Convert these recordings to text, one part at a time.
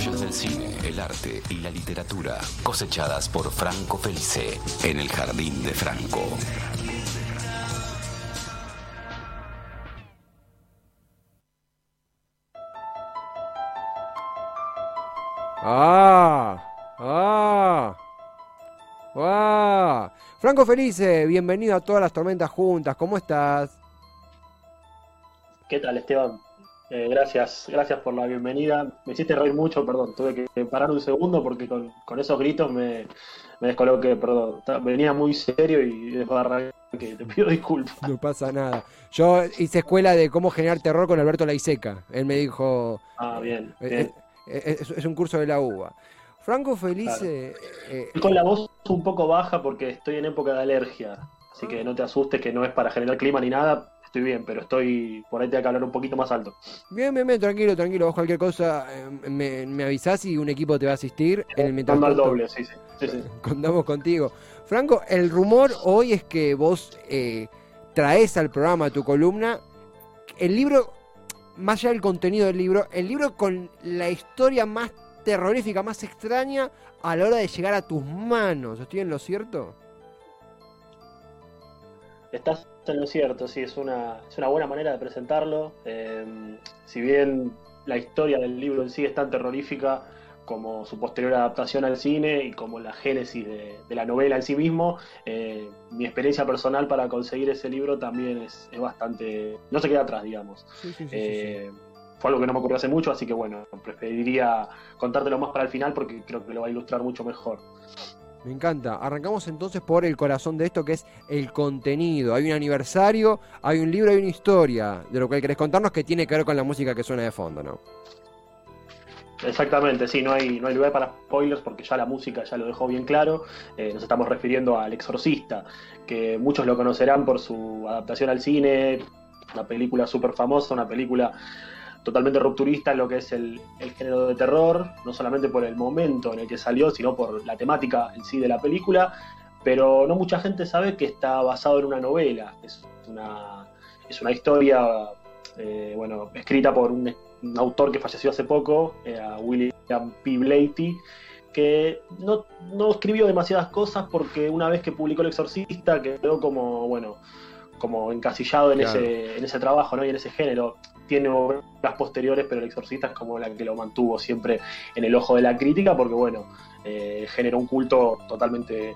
joyas del cine, el arte y la literatura cosechadas por Franco Felice en el Jardín de Franco. ¡Ah! ¡Ah! ¡Ah! Franco Felice, bienvenido a todas las tormentas juntas, ¿cómo estás? ¿Qué tal, Esteban? Eh, gracias, gracias por la bienvenida. Me hiciste reír mucho, perdón. Tuve que parar un segundo porque con, esos gritos me, me, descoloqué, perdón. Venía muy serio y que te pido disculpas. No pasa nada. Yo hice escuela de cómo generar terror con Alberto Laiseca. Él me dijo. Ah, bien. Eh, eh, es, un curso de la UBA. Franco Felice. con la voz un poco baja porque estoy en época de alergia. Así que no te asustes que no es para generar clima ni nada estoy bien, pero estoy por ahí tengo que hablar un poquito más alto. Bien, bien, bien, tranquilo, tranquilo. Vos cualquier cosa eh, me, me, avisás y un equipo te va a asistir. En el al doble, sí, sí, Contamos contigo. Franco, el rumor hoy es que vos eh, traes al programa tu columna el libro, más allá del contenido del libro, el libro con la historia más terrorífica, más extraña a la hora de llegar a tus manos. ¿Estoy en lo cierto? Estás en lo cierto, sí, es una, es una buena manera de presentarlo. Eh, si bien la historia del libro en sí es tan terrorífica como su posterior adaptación al cine y como la génesis de, la novela en sí mismo, eh, mi experiencia personal para conseguir ese libro también es, bastante... no se queda atrás, digamos. Eh, fue algo que no me ocurrió hace mucho, así que bueno, preferiría contártelo más para el final porque creo que lo va a ilustrar mucho mejor. Me encanta. Arrancamos entonces por el corazón de esto que es el contenido. Hay un aniversario, hay un libro, hay una historia de lo que querés contarnos que tiene que ver con la música que suena de fondo, ¿no? Exactamente, sí, no hay, no hay lugar para spoilers porque ya la música ya lo dejó bien claro. Eh, nos estamos refiriendo al Exorcista, que muchos lo conocerán por su adaptación al cine, una película súper famosa, una película totalmente rupturista en lo que es el, género de terror, no solamente por el momento en el que salió, sino por la temática en sí de la película, pero no mucha gente sabe que está basado en una novela, es una, historia eh, bueno, escrita por un, autor que falleció hace poco, eh, William P. Blatty, que no, escribió demasiadas cosas porque una vez que publicó El Exorcista quedó como, bueno, como encasillado en, ese, en ese trabajo ¿no? y en ese género tiene obras posteriores, pero El Exorcista es como la que lo mantuvo siempre en el ojo de la crítica, porque bueno, eh, generó un culto totalmente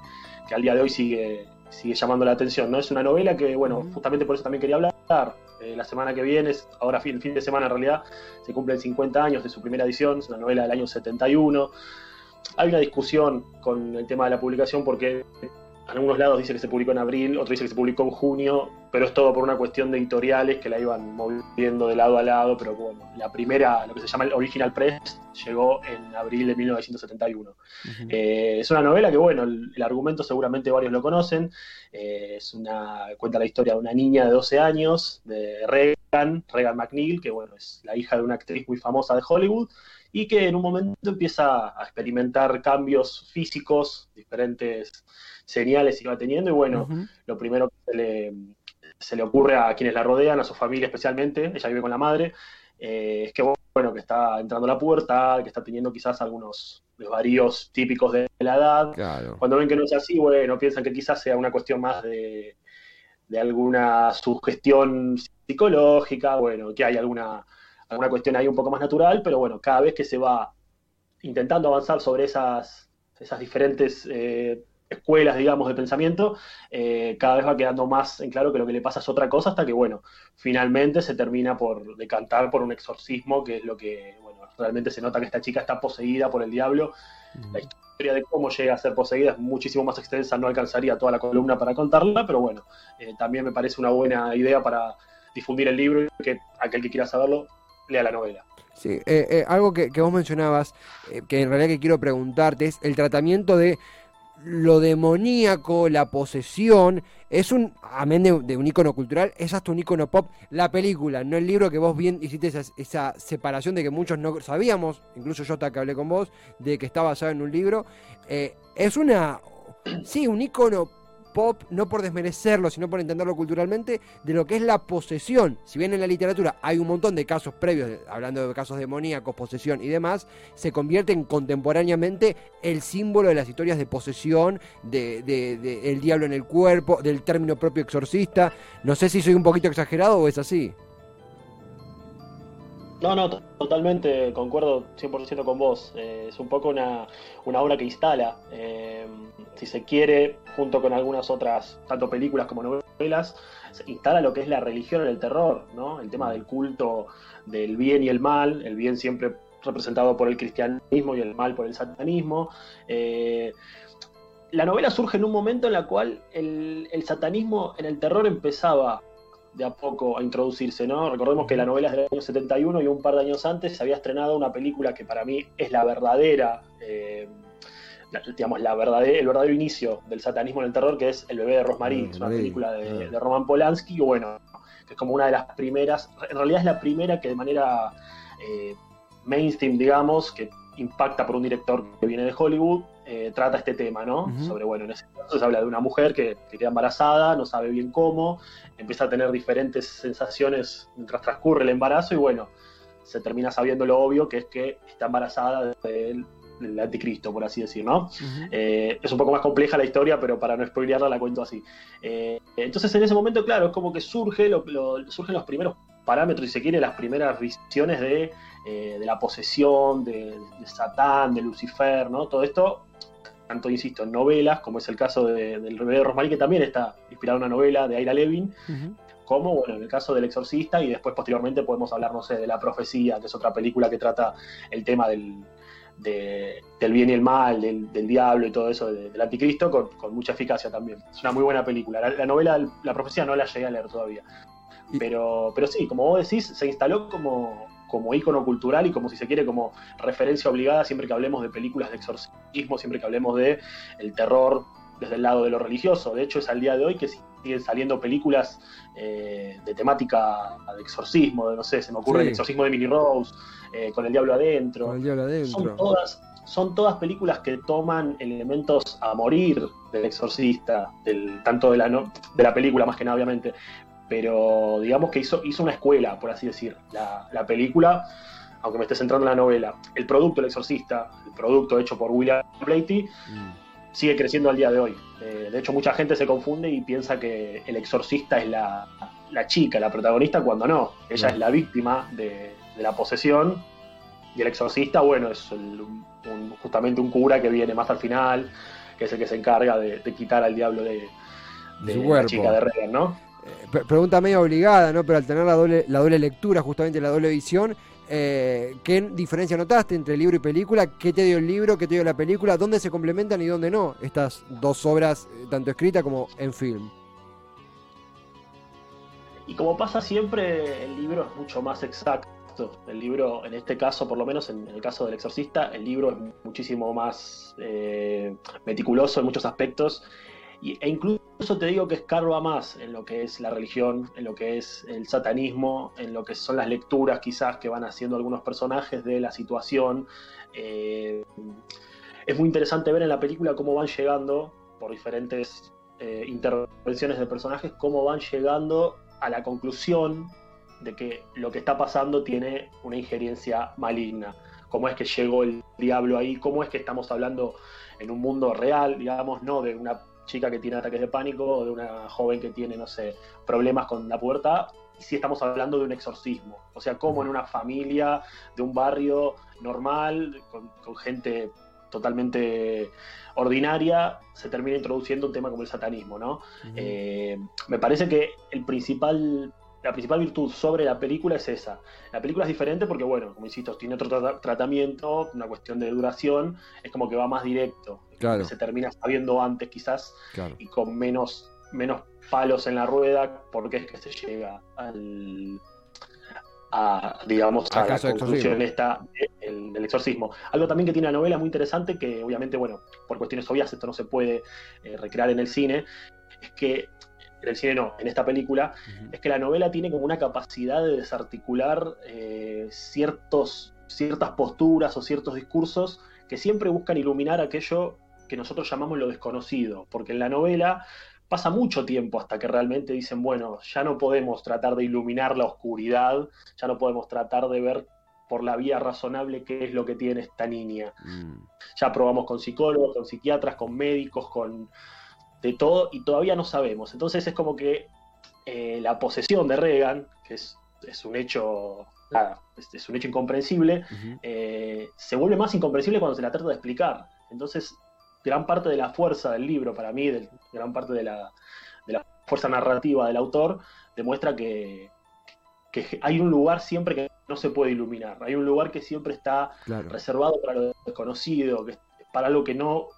que al día de hoy sigue, sigue llamando la atención. ¿no? Es una novela que, bueno, justamente por eso también quería hablar. Eh, la semana que viene, ahora fin, fin de semana en realidad, se cumplen 50 años de su primera edición, es una novela del año 71. Hay una discusión con el tema de la publicación porque en algunos lados dice que se publicó en abril, otro dice que se publicó en junio, pero es todo por una cuestión de editoriales que la iban moviendo de lado a lado, pero bueno, la primera, lo que se llama el Original Press, llegó en abril de 1971. Eh, es una novela que, bueno, el, argumento seguramente varios lo conocen, eh, es una, cuenta la historia de una niña de 12 años, de Regan, Regan McNeil, que bueno, es la hija de una actriz muy famosa de Hollywood, y que en un momento empieza a experimentar cambios físicos, diferentes señales iba teniendo y bueno, lo primero que se le, se le, ocurre a quienes la rodean, a su familia especialmente, ella vive con la madre, eh, es que bueno, que está entrando a la puerta, que está teniendo quizás algunos desvaríos típicos de la edad. Cuando ven que no es así, bueno, piensan que quizás sea una cuestión más de, de alguna sugestión psicológica, bueno, que hay alguna, alguna cuestión ahí un poco más natural, pero bueno, cada vez que se va intentando avanzar sobre esas, esas diferentes eh, escuelas, digamos, de pensamiento, eh, cada vez va quedando más en claro que lo que le pasa es otra cosa hasta que, bueno, finalmente se termina por decantar por un exorcismo, que es lo que, bueno, realmente se nota que esta chica está poseída por el diablo. La historia de cómo llega a ser poseída es muchísimo más extensa, no alcanzaría toda la columna para contarla, pero bueno, eh, también me parece una buena idea para difundir el libro y que aquel que quiera saberlo lea la novela. Sí, eh, algo que, que, vos mencionabas, que en realidad que quiero preguntarte, es el tratamiento de lo demoníaco, la posesión, es un, amén de, un icono cultural, es hasta un icono pop. La película, no el libro que vos bien hiciste esa, separación de que muchos no sabíamos, incluso yo hasta que hablé con vos, de que está basado en un libro. Eh, es una, sí, un icono pop, no por desmerecerlo, sino por entenderlo culturalmente, de lo que es la posesión. Si bien en la literatura hay un montón de casos previos, hablando de casos demoníacos, posesión y demás, se convierte en contemporáneamente el símbolo de las historias de posesión, de, de el diablo en el cuerpo, del término propio exorcista. No sé si soy un poquito exagerado o es así. No, no, totalmente concuerdo 100% con vos. Eh, es un poco una, obra que instala, eh, si se quiere, junto con algunas otras, tanto películas como novelas, instala lo que es la religión en el terror, ¿no? El tema del culto del bien y el mal, el bien siempre representado por el cristianismo y el mal por el satanismo. Eh, la novela surge en un momento en el cual el, el satanismo en el terror empezaba de a poco a introducirse, ¿no? Recordemos que la novela es del año 71 y un par de años antes se había estrenado una película que para mí es la verdadera, eh, digamos, la verdadera, el verdadero inicio del satanismo en el terror, que es El bebé de Rosmarie, es una película de, Roman Polanski, y bueno, que es como una de las primeras, en realidad es la primera que de manera eh, mainstream, digamos, que impacta por un director que viene de Hollywood, eh, trata este tema, ¿no? Sobre, bueno, en ese caso se habla de una mujer que, queda embarazada, no sabe bien cómo, empieza a tener diferentes sensaciones mientras transcurre el embarazo y bueno, se termina sabiendo lo obvio, que es que está embarazada del, anticristo, por así decir, ¿no? Eh, es un poco más compleja la historia, pero para no spoilearla la cuento así. Eh, entonces en ese momento, claro, es como que surge surgen los primeros parámetros, y se quiere, las primeras visiones de, la posesión, de, de, Satán, de Lucifer, ¿no? Todo esto tanto, insisto, en novelas, como es el caso de, del bebé de Rosmarie, que también está inspirado en una novela de Ira Levin, como, bueno, en el caso del exorcista, y después posteriormente podemos hablar, no sé, de La Profecía, que es otra película que trata el tema del, del bien y el mal, del, diablo y todo eso, del anticristo, con, mucha eficacia también. Es una muy buena película. La, novela La Profecía no la llegué a leer todavía. Pero, pero sí, como vos decís, se instaló como, como ícono cultural y como si se quiere como referencia obligada siempre que hablemos de películas de exorcismo, siempre que hablemos de el terror desde el lado de lo religioso. De hecho, es al día de hoy que siguen saliendo películas eh, de temática de exorcismo, de, no sé, se me ocurre el exorcismo de Minnie Rose, eh, con el diablo adentro. Son todas, son todas películas que toman elementos a morir del exorcista, del, tanto de la, de la película más que nada, obviamente, pero digamos que hizo, hizo una escuela, por así decir. La, película, aunque me esté centrando en la novela, el producto El Exorcista, el producto hecho por William Blatty, mm. sigue creciendo al día de hoy. Eh, de hecho, mucha gente se confunde y piensa que el exorcista es la, chica, la protagonista, cuando no. Ella es la víctima de, la posesión y el exorcista, bueno, es justamente un cura que viene más al final, que es el que se encarga de, quitar al diablo de, la chica de Regan, ¿no? Eh, pregunta medio obligada, ¿no? Pero al tener la doble, lectura, justamente la doble visión, eh, ¿qué diferencia notaste entre libro y película? ¿Qué te dio el libro? ¿Qué te dio la película? ¿Dónde se complementan y dónde no estas dos obras, eh, tanto escrita como en film? Y como pasa siempre, el libro es mucho más exacto. El libro, en este caso, por lo menos en el caso del exorcista, el libro es muchísimo más meticuloso en muchos aspectos e incluso te digo que escarba más en lo que es la religión, en lo que es el satanismo, en lo que son las lecturas quizás que van haciendo algunos personajes de la situación. Eh, es muy interesante ver en la película cómo van llegando, por diferentes eh, intervenciones de personajes, cómo van llegando a la conclusión de que lo que está pasando tiene una injerencia maligna. Cómo es que llegó el diablo ahí, cómo es que estamos hablando en un mundo real, digamos, no de una chica que tiene ataques de pánico o de una joven que tiene, no sé, problemas con la puerta, si estamos hablando de un exorcismo. O sea, como en una familia de un barrio normal, con, gente totalmente ordinaria, se termina introduciendo un tema como el satanismo, ¿no? Eh, me parece que el principal la principal virtud sobre la película es esa. La película es diferente porque, bueno, como insisto, tiene otro tratamiento, una cuestión de duración, es como que va más directo. Claro. Se termina sabiendo antes quizás y con menos, menos palos en la rueda porque es que se llega al, a, digamos, a, la conclusión esta del, exorcismo. Algo también que tiene la novela muy interesante, que obviamente, bueno, por cuestiones obvias esto no se puede eh, recrear en el cine, es que en el cine no, en esta película, es que la novela tiene como una capacidad de desarticular eh, ciertos, ciertas posturas o ciertos discursos que siempre buscan iluminar aquello que nosotros llamamos lo desconocido, porque en la novela pasa mucho tiempo hasta que realmente dicen, bueno, ya no podemos tratar de iluminar la oscuridad, ya no podemos tratar de ver por la vía razonable qué es lo que tiene esta niña. Mm. Ya probamos con psicólogos, con psiquiatras, con médicos, con de todo, y todavía no sabemos. Entonces es como que eh, la posesión de Reagan, que es, un hecho, nada, es, un hecho incomprensible, eh, se vuelve más incomprensible cuando se la trata de explicar. Entonces, gran parte de la fuerza del libro, para mí, gran parte de la, de la fuerza narrativa del autor, demuestra que, que hay un lugar siempre que no se puede iluminar, hay un lugar que siempre está reservado para lo desconocido, que, para lo que no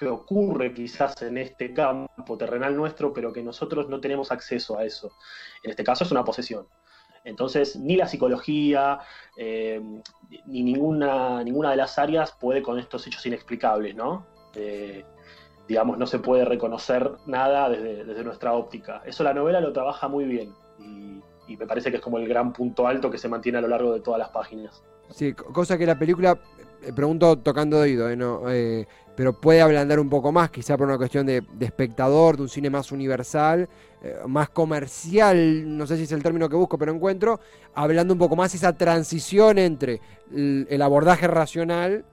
que ocurre quizás en este campo terrenal nuestro, pero que nosotros no tenemos acceso a eso. En este caso es una posesión. Entonces, ni la psicología, eh, ni ninguna, ninguna de las áreas puede con estos hechos inexplicables, ¿no? Eh, digamos, no se puede reconocer nada desde, desde, nuestra óptica. Eso la novela lo trabaja muy bien. Y, me parece que es como el gran punto alto que se mantiene a lo largo de todas las páginas. Sí, cosa que la película, pregunto tocando de oído, eh, no, eh, pero puede ablandar un poco más, quizá por una cuestión de, espectador, de un cine más universal, más comercial, no sé si es el término que busco, pero encuentro, hablando un poco más esa transición entre el abordaje racional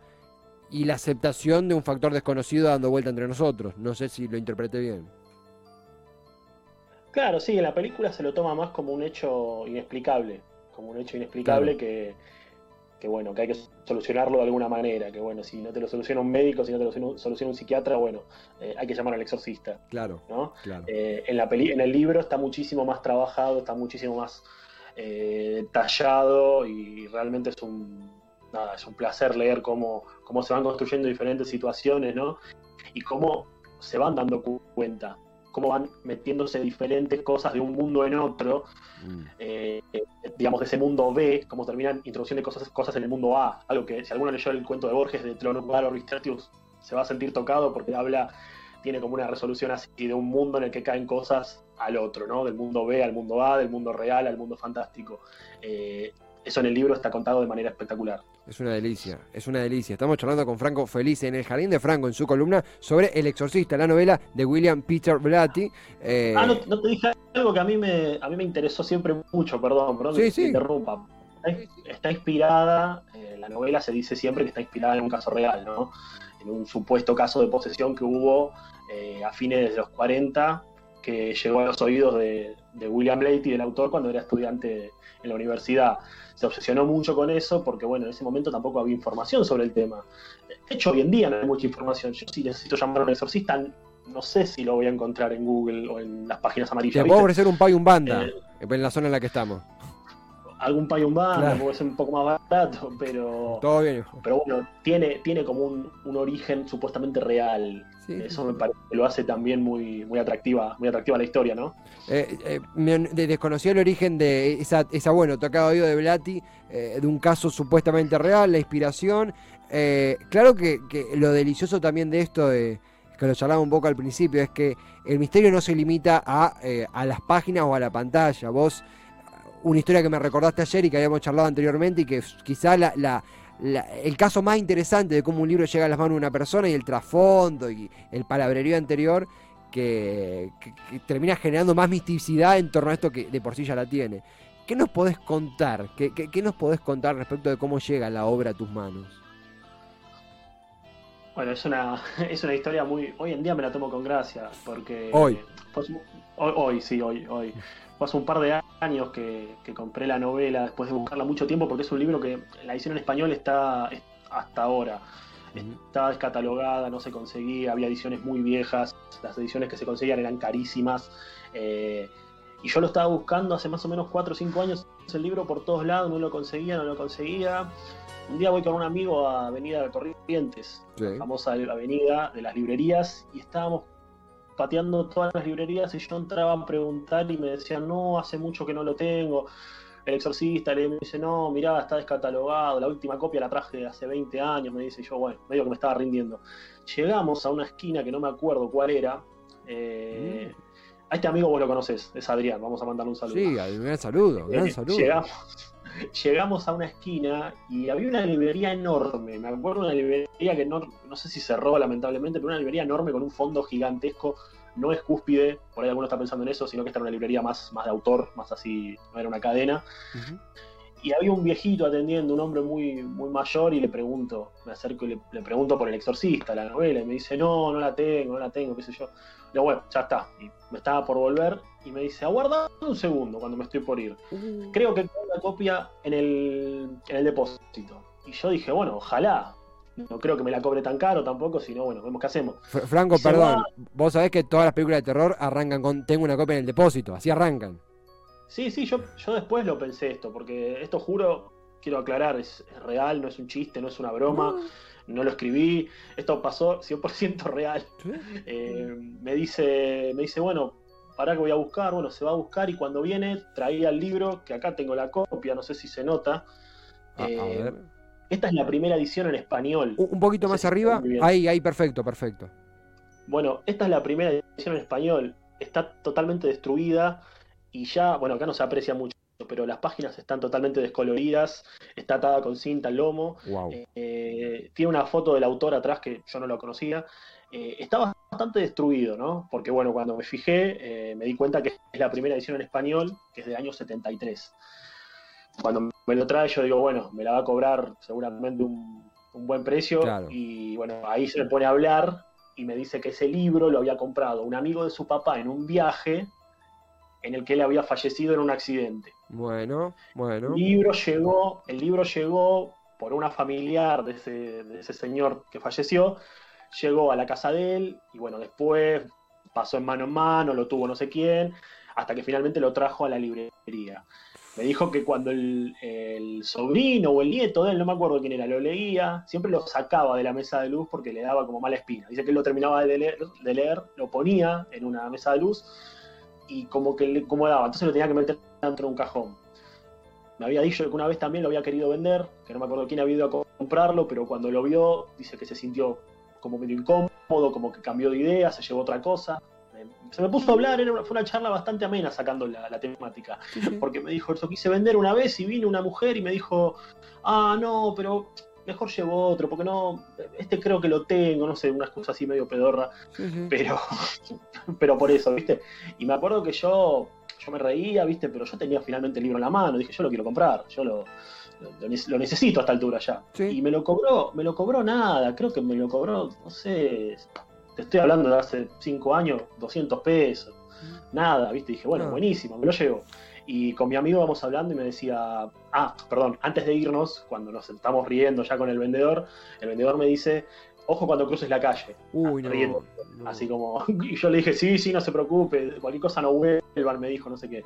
y la aceptación de un factor desconocido dando vuelta entre nosotros. No sé si lo interpreté bien. Claro, sí, en la película se lo toma más como un hecho inexplicable, como un hecho inexplicable que, bueno, que hay que solucionarlo de alguna manera, que bueno, si no te lo soluciona un médico, si no te lo soluciona un psiquiatra, bueno, eh, hay que llamar al exorcista. Claro. ¿no? Eh, en, la peli en el libro está muchísimo más trabajado, está muchísimo más eh, detallado y realmente es un, nada, es un placer leer cómo, cómo se van construyendo diferentes situaciones, ¿no? Y cómo se van dando cuenta cómo van metiéndose diferentes cosas de un mundo en otro, mm. eh, digamos, de ese mundo B, cómo terminan introduciendo cosas, cosas en el mundo A. Algo que si alguno leyó el cuento de Borges de Tlonogaro Ristertius se va a sentir tocado porque habla, tiene como una resolución así de un mundo en el que caen cosas al otro, ¿no? Del mundo B al mundo A, del mundo real al mundo fantástico. Eh, eso en el libro está contado de manera espectacular. Es una delicia, es una delicia. Estamos charlando con Franco Felice en el Jardín de Franco en su columna sobre El Exorcista, la novela de William Peter Blatty. Eh, ah, no, te dije algo que a mí me, a mí me interesó siempre mucho, perdón, perdón sí, sí. interrumpa. Está, inspirada, eh, la novela se dice siempre que está inspirada en un caso real, ¿no? En un supuesto caso de posesión que hubo eh, a fines de los 40 que llegó a los oídos de, de William Blatty, del autor, cuando era estudiante en la universidad se obsesionó mucho con eso porque, bueno, en ese momento tampoco había información sobre el tema. De hecho, hoy en día no hay mucha información. Yo si necesito llamar a un exorcista, no sé si lo voy a encontrar en Google o en las páginas amarillas. Te puedo ofrecer un pay un banda eh, en la zona en la que estamos. Algún pay un banda, puede ser un poco más barato, pero. Todo bien. Pero bueno, tiene, tiene como un, un origen supuestamente real. Eso me parece que lo hace también muy, muy atractiva, muy atractiva la historia, ¿no? Eh, eh, desconocía el origen de esa, esa bueno, tocado oído de Blati, eh, de un caso supuestamente real, la inspiración. claro que, lo delicioso también de esto, que lo charlaba un poco al principio, es que el misterio no se limita a, a las páginas o a la pantalla. Vos, una historia que me recordaste ayer y que habíamos charlado anteriormente y que quizá la, la el caso más interesante de cómo un libro llega a las manos de una persona y el trasfondo y el palabrerío anterior que, termina generando más misticidad en torno a esto que de por sí ya la tiene. ¿Qué nos podés contar? ¿Qué, qué, nos podés contar respecto de cómo llega la obra a tus manos? Bueno, es una, es una historia muy... Hoy en día me la tomo con gracia, porque... Hoy. hoy, hoy, sí, hoy, hoy. Fue hace un par de años que, compré la novela después de buscarla mucho tiempo porque es un libro que la edición en español está hasta ahora. Estaba descatalogada, no se conseguía, había ediciones muy viejas, las ediciones que se conseguían eran carísimas. Eh, y yo lo estaba buscando hace más o menos 4 o 5 años el libro por todos lados, no lo conseguía, no lo conseguía. Un día voy con un amigo a Avenida de Corrientes, famosa avenida de las librerías, y estábamos pateando todas las librerías y yo entraba a preguntar y me decían, no, hace mucho que no lo tengo. El exorcista le dice, no, mirá, está descatalogado, la última copia la traje hace 20 años, me dice yo, bueno, medio que me estaba rindiendo. Llegamos a una esquina que no me acuerdo cuál era. Eh, mm. A este amigo vos lo conoces, es Adrián, vamos a mandarle un saludo. Sí, un gran saludo, gran eh, saludo. Llegamos, llegamos a una esquina y había una librería enorme. Me acuerdo de una librería que no, no sé si cerró lamentablemente, pero una librería enorme con un fondo gigantesco no es cúspide, por ahí alguno está pensando en eso, sino que esta era una librería más, más de autor, más así, no era una cadena. Y había un viejito atendiendo, un hombre muy, muy mayor, y le pregunto, me acerco y le, le pregunto por el exorcista, la novela, y me dice, no, no la tengo, no la tengo, qué sé yo. Digo, bueno, ya está. Y me estaba por volver y me dice, aguarda un segundo cuando me estoy por ir. Uh. Creo que tengo una copia en el, en el depósito. Y yo dije, bueno, ojalá. No creo que me la cobre tan caro tampoco, sino bueno, vemos qué hacemos. Fr- Franco, perdón, va- vos sabés que todas las películas de terror arrancan con tengo una copia en el depósito, así arrancan. Sí, sí, yo, yo después lo pensé esto, porque esto juro, quiero aclarar, es, es real, no es un chiste, no es una broma, no lo escribí, esto pasó 100% real. Eh, me dice, me dice, bueno, para que voy a buscar, bueno, se va a buscar y cuando viene traía el libro, que acá tengo la copia, no sé si se nota. A, a Eh, ver. Esta es la primera edición en español. Un poquito no más arriba, ahí, ahí, perfecto, perfecto. Bueno, esta es la primera edición en español. Está totalmente destruida y ya, bueno, acá no se aprecia mucho, pero las páginas están totalmente descoloridas. Está atada con cinta al lomo. Wow. eh, tiene una foto del autor atrás que yo no lo conocía. Eh, está bastante destruido, ¿no? Porque, bueno, cuando me fijé, eh, me di cuenta que es la primera edición en español, que es de año 73. Cuando me lo trae, yo digo, bueno, me la va a cobrar seguramente un, un buen precio. Claro. Y bueno, ahí se me pone a hablar y me dice que ese libro lo había comprado un amigo de su papá en un viaje en el que él había fallecido en un accidente. Bueno, bueno. El libro llegó, el libro llegó por una familiar de ese, de ese señor que falleció, llegó a la casa de él y bueno, después pasó en mano en mano, lo tuvo no sé quién, hasta que finalmente lo trajo a la librería. Me dijo que cuando el, sobrino o el nieto de él, no me acuerdo quién era, lo leía, siempre lo sacaba de la mesa de luz porque le daba como mala espina. Dice que él lo terminaba de leer, de leer lo ponía en una mesa de luz y como que le incomodaba, entonces lo tenía que meter dentro de un cajón. Me había dicho que una vez también lo había querido vender, que no me acuerdo quién había ido a co- comprarlo, pero cuando lo vio dice que se sintió como medio incómodo, como que cambió de idea, se llevó otra cosa. Se me puso a hablar, era una- fue una charla bastante amena sacando la, la temática, porque me dijo, eso quise vender una vez y vino una mujer y me dijo, ah, no, pero mejor llevo otro, porque no, este creo que lo tengo, no sé, una excusa así medio pedorra pero, pero por eso, ¿viste? Y me acuerdo que yo, yo me reía, ¿viste? Pero yo tenía finalmente el libro en la mano, dije, yo lo quiero comprar, yo lo, lo, ne- lo necesito a esta altura ya. Sí. Y me lo cobró, me lo cobró nada, creo que me lo cobró, no sé, te estoy hablando de hace 5 años, 200 pesos, nada, ¿viste? Dije, bueno, buenísimo, me lo llevo. Y con mi amigo vamos hablando y me decía, ah, perdón, antes de irnos, cuando nos estamos riendo ya con el vendedor, el vendedor me dice, ojo cuando cruces la calle. Uy, no. riendo. no. Así como, y yo le dije, sí, sí, no se preocupe, cualquier cosa no vuelvan, me dijo, no sé qué.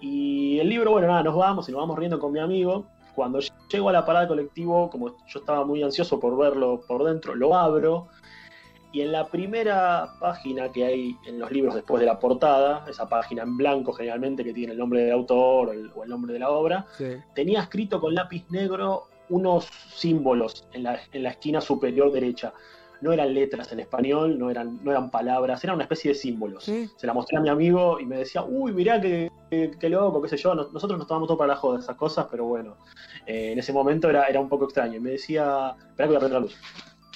Y el libro, bueno, nada, nos vamos y nos vamos riendo con mi amigo. Cuando llego a la parada de colectivo, como yo estaba muy ansioso por verlo por dentro, lo abro. Y en la primera página que hay en los libros después de la portada, esa página en blanco generalmente que tiene el nombre del autor o el, o el nombre de la obra, Sí. tenía escrito con lápiz negro unos símbolos en la, en la esquina superior derecha. No eran letras en español, no eran, no eran palabras, eran una especie de símbolos. Sí. Se la mostré a mi amigo y me decía, uy, mirá qué, qué- qué loco, qué sé yo. Nos- Nosotros nos tomamos todo para la joda esas cosas, pero bueno, eh, en ese momento era, era un poco extraño. Y me decía, espera que voy a prender la luz.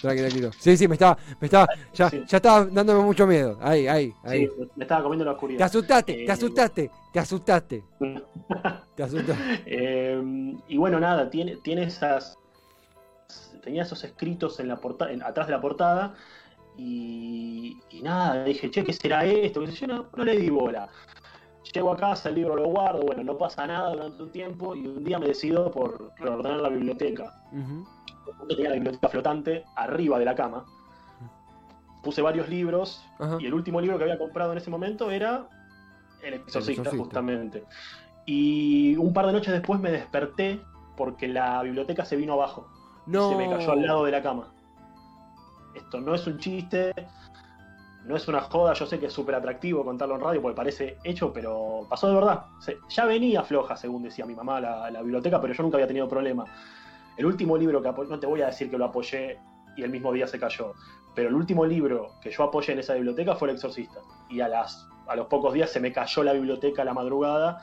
Tranquilo, tranquilo. Sí, sí, me estaba, me estaba, ya, Sí. ya estaba dándome mucho miedo. Ahí, ahí, ahí. Sí, me- estaba comiendo la Te oscuridad. asustaste, Eh, te asustaste, te asustaste, te asustaste. Eh, y bueno, nada, tiene, tiene esas. Tenía esos escritos en la porta- en- atrás de la portada. Y, y nada, dije, che, ¿qué será esto? ¿Qué sé yo? No, no le di bola. Llego a casa, el libro lo guardo, bueno, no pasa nada durante un tiempo. Y un día me decido por reordenar la biblioteca. Yo tenía la biblioteca flotante arriba de la cama. Puse varios libros. Ajá. Y el último libro que había comprado en ese momento era El Exorcista, Exorcista. justamente. Y un par de noches después me desperté porque la biblioteca se vino abajo. No. Se me cayó al lado de la cama. Esto no es un chiste, no es una joda. Yo sé que es súper atractivo contarlo en radio porque parece hecho, pero pasó de verdad. Se- ya venía floja, según decía mi mamá, la, la biblioteca, pero yo nunca había tenido problema. El último libro que apoyé, no te voy a decir que lo apoyé y el mismo día se cayó, pero el último libro que yo apoyé en esa biblioteca fue El Exorcista. Y a, las, a los pocos días se me cayó la biblioteca a la madrugada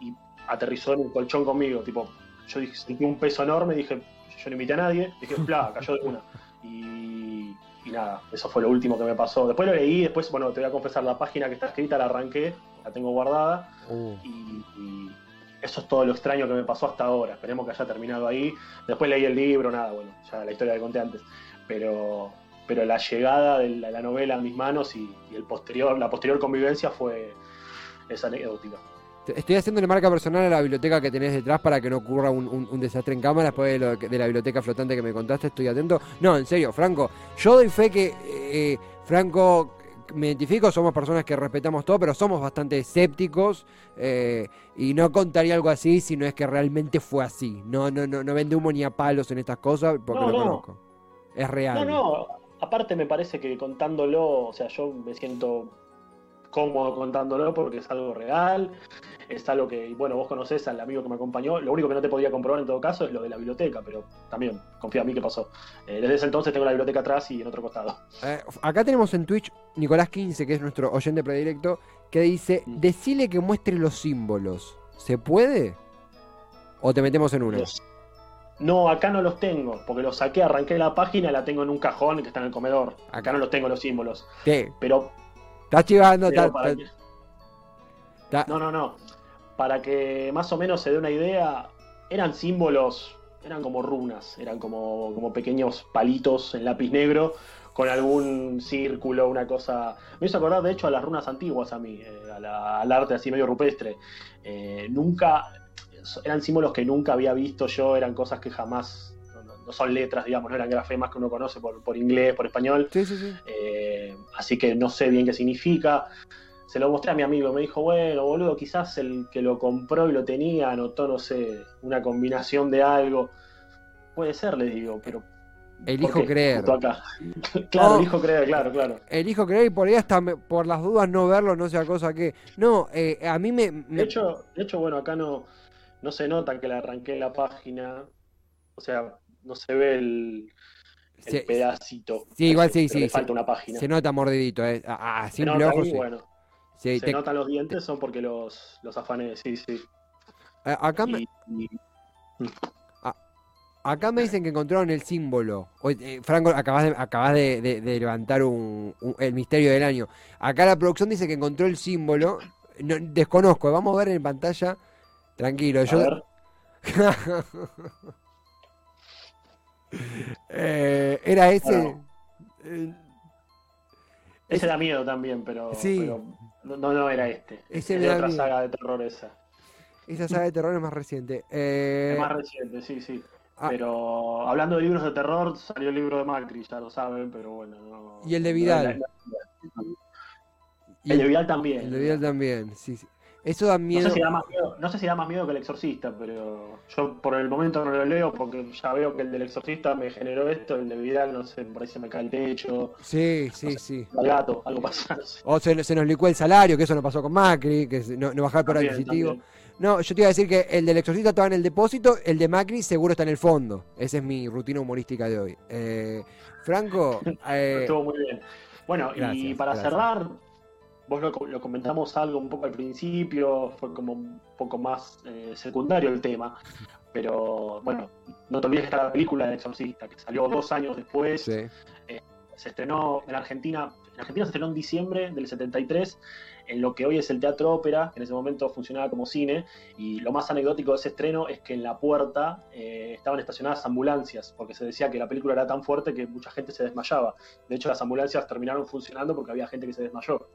y aterrizó en un colchón conmigo. Tipo, yo dije, sentí un peso enorme, dije, yo no invité a nadie, dije, bla, cayó de una. Y, y nada, eso fue lo último que me pasó. Después lo leí, después, bueno, te voy a confesar, la página que está escrita la arranqué, la tengo guardada, Uh. y, y eso es todo lo extraño que me pasó hasta ahora. Esperemos que haya terminado ahí. Después leí el libro, nada, bueno, ya la historia que conté antes. Pero, pero la llegada de la, la novela a mis manos y, el posterior, la posterior convivencia fue esa anecdótica. Estoy haciéndole marca personal a la biblioteca que tenés detrás para que no ocurra un, desastre en cámara después de la biblioteca flotante que me contaste. Estoy atento. No, en serio, Franco. Yo doy fe que, eh, Franco, me identifico, somos personas que respetamos todo, pero somos bastante escépticos eh, y no contaría algo así si no es que realmente fue así. No, no, no, no vende humo ni a palos en estas cosas porque No, lo no. conozco. Es real. No, no, aparte me parece que contándolo, o sea, yo me siento cómodo contándolo porque es algo real, es algo que, bueno, vos conocés al amigo que me acompañó, lo único que no te podía comprobar en todo caso es lo de la biblioteca, pero también, confía en mí que pasó. Eh, desde ese entonces tengo la biblioteca atrás y en otro costado. Eh, acá tenemos en Twitch Nicolás15, que es nuestro oyente predilecto, que dice, Mm. decile que muestre los símbolos. ¿Se puede? ¿O te metemos en una? Los- No, acá no los tengo, porque los saqué, arranqué la página, la tengo en un cajón que está en el comedor. Acá no los tengo los símbolos, ¿Qué? pero ¿Estás chivando? pero ¿Estás- para estás- que- estás- No, no, no. Para que más o menos se dé una idea, eran símbolos, eran como runas, eran como, como pequeños palitos en lápiz negro con algún círculo, una cosa. Me hizo acordar, de hecho, a las runas antiguas a mí, eh, a la- al arte así medio rupestre. Eh, nunca, eran símbolos que nunca había visto yo, eran cosas que jamás, no, son letras, digamos, no eran grafemas que uno conoce por, por inglés, por español. Sí, sí, sí. Eh, así que no sé bien qué significa. Se lo mostré a mi amigo, me dijo, bueno, boludo, quizás el que lo compró y lo tenía anotó, no sé, una combinación de algo. Puede ser, le digo, pero... Elijo creer. Acá. claro, Oh. elijo creer, claro, claro. Elijo creer y por ahí hasta me- por las dudas no verlo, no sea cosa que... No, eh, a mí me... me- De hecho, de hecho, bueno, acá no, no se nota que le arranqué la página. O sea, no se ve el, pedacito. sí, igual sí, sí, Le falta una página. se nota mordidito, eh. A, a simple nota ojo, bueno, Sí, se te- notan los dientes, son porque los, los afané, sí, sí. a- acá, me, Y- y- acá me dicen que encontraron el símbolo. Eh, Franco, acabas de, acabas de, de- de levantar un, un- el misterio del año. Acá la producción dice que encontró el símbolo. No, desconozco, vamos a ver en pantalla. Tranquilo, a yo... ver. Eh, era ese... Bueno. eh, Ese da miedo también, pero, Sí. pero no, no era este. Ese es me de da otra saga de terror esa. esa saga de terror es más reciente. Eh, Es más reciente, sí, sí. ah, Pero hablando de libros de terror, salió el libro de Macri, ya lo saben, pero bueno. No, Y el de no Vidal. la- y el de Vidal también. el de Vidal también, sí, sí. Eso da No miedo. sé, si da más miedo, no sé si da más miedo que el exorcista, pero yo por el momento no lo leo porque ya veo que el del exorcista me generó esto, el de Vidal, no sé, por ahí se me cae el techo, Sí, sí, sí. al gato, algo pasa. no sé. O se, se nos licuó el salario, que eso no pasó con Macri, que no, no bajaba el poder adquisitivo. No, yo te iba a decir que el del exorcista estaba en el depósito, el de Macri seguro está en el fondo. Esa es mi rutina humorística de hoy. Eh, Franco, eh, Estuvo muy bien. Bueno, y para gracias. cerrar, vos lo, lo comentamos algo un poco al principio, fue como un poco más eh, secundario el tema, pero bueno, no te olvides que está la película del exorcista, que salió dos años después, sí. se estrenó en Argentina, en Argentina se estrenó en diciembre del 73, en lo que hoy es el Teatro Ópera, que en ese momento funcionaba como cine, y lo más anecdótico de ese estreno es que en la puerta eh, estaban estacionadas ambulancias, porque se decía que la película era tan fuerte que mucha gente se desmayaba. De hecho, las ambulancias terminaron funcionando porque había gente que se desmayó.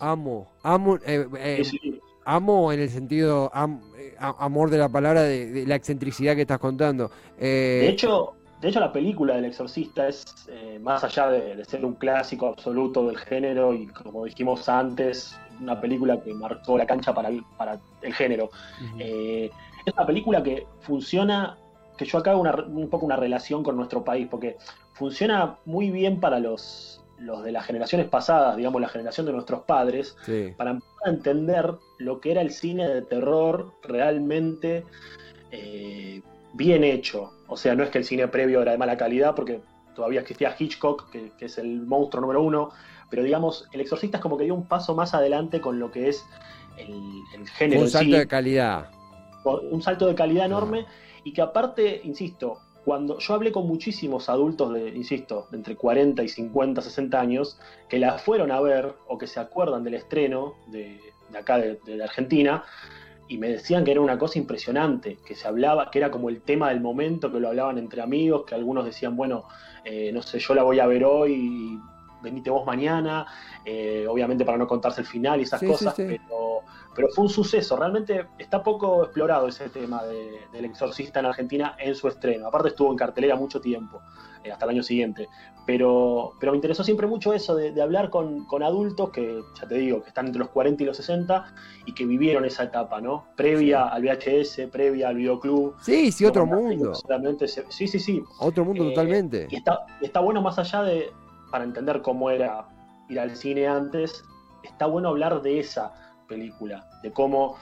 Amo, amo, eh, eh, Sí, amo en el sentido am- eh, amor de la palabra de, de la excentricidad que estás contando. Eh, De hecho, de hecho, la película del exorcista es, eh, más allá de, de ser un clásico absoluto del género y como dijimos antes, una película que marcó la cancha para el, para el género. Eh, es una película que funciona, que yo acá hago una- un poco una relación con nuestro país, porque funciona muy bien para los, los de las generaciones pasadas, digamos la generación de nuestros padres, sí. para empezar a entender lo que era el cine de terror realmente eh, bien hecho. O sea, no es que el cine previo era de mala calidad, porque todavía existía Hitchcock, que, que es el monstruo número uno, pero digamos, El Exorcista es como que dio un paso más adelante con lo que es el, el género un salto sí, de calidad. un salto de calidad enorme y que aparte, insisto, cuando yo hablé con muchísimos adultos de, insisto, de entre 40 y 50, 60 años, que la fueron a ver o que se acuerdan del estreno de, acá de, Argentina, y me decían que era una cosa impresionante, que se hablaba, que era como el tema del momento, que lo hablaban entre amigos, que algunos decían, bueno, eh, no sé, yo la voy a ver hoy y venite vos mañana, eh, obviamente para no contarse el final y esas cosas, Pero, pero fue un suceso. Realmente está poco explorado ese tema del exorcista en Argentina en su estreno. Aparte estuvo en cartelera mucho tiempo, eh, hasta el año siguiente. Pero, pero me interesó siempre mucho eso de, hablar con, adultos que, ya te digo, que están entre los 40 y los 60 y que vivieron esa etapa, ¿no? Previa al VHS, previa al videoclub. Sí, sí, otro mundo. sí, sí, sí. Otro mundo eh, totalmente. Y está, está bueno más allá de, para entender cómo era ir al cine antes, está bueno hablar de esa película, de cómo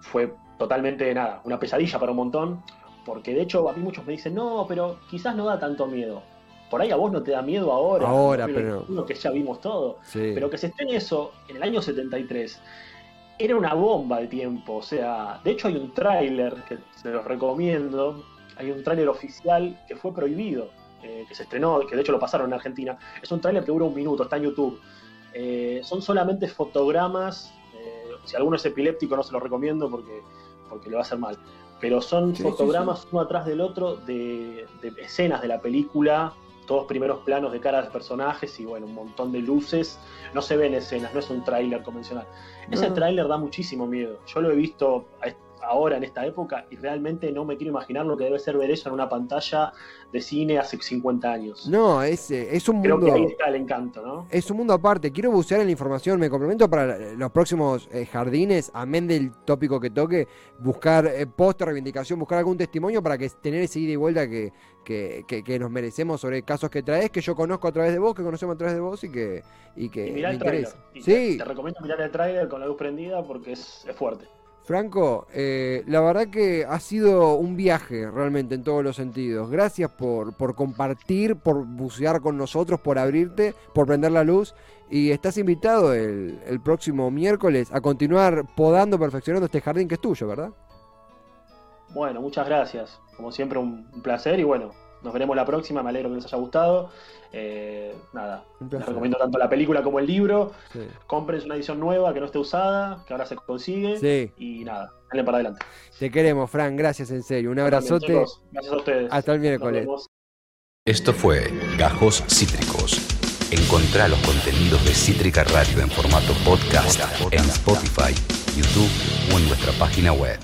fue totalmente nada, una pesadilla para un montón, porque de hecho a mí muchos me dicen, no, pero quizás no da tanto miedo. Por ahí a vos no te da miedo ahora, ahora pero que ya vimos todo, pero que se esté en eso en el año 73 era una bomba de tiempo, o sea, de hecho hay un tráiler que se los recomiendo, hay un tráiler oficial que fue prohibido eh, que se estrenó, que de hecho lo pasaron en Argentina, es un tráiler que dura un minuto, está en YouTube. Eh, son solamente fotogramas, si alguno es epiléptico no se lo recomiendo porque, porque le va a hacer mal, pero son fotogramas uno atrás del otro de, escenas de la película, todos primeros planos de cara de personajes y bueno, un montón de luces. No se ven escenas, no es un tráiler convencional. Ese tráiler da muchísimo miedo. Yo lo he visto ahora en esta época y realmente no me quiero imaginar lo que debe ser ver eso en una pantalla de cine hace 50 años. No, es, eh, es un mundo. Creo que ahí está el encanto, ¿no? Es un mundo aparte. Quiero bucear en la información. Me comprometo para los próximos eh, jardines, amén del tópico que toque, buscar eh, post reivindicación, buscar algún testimonio para que tener ese ida y vuelta que, que, nos merecemos sobre casos que traes, que yo conozco a través de vos, que conocemos a través de vos y que, y que me interesa. sí. Te, recomiendo mirar el trailer con la luz prendida porque es, es fuerte. Franco, eh, la verdad que ha sido un viaje realmente en todos los sentidos. Gracias por, por compartir, por bucear con nosotros, por abrirte, por prender la luz. Y estás invitado el, el próximo miércoles a continuar podando, perfeccionando este jardín que es tuyo, ¿verdad? Bueno, muchas gracias. Como siempre, un placer y bueno, nos veremos la próxima, me alegro que les haya gustado. Eh, nada, les recomiendo tanto la película como el libro. Sí. Compren una edición nueva que no esté usada, que ahora se consigue. Y nada, dale para adelante. Te queremos, Fran, gracias en serio. Un abrazote. gracias a ustedes. Hasta el miércoles. Esto fue Gajos Cítricos. Encontrá los contenidos de Cítrica Radio en formato podcast en Spotify, YouTube o en nuestra página web.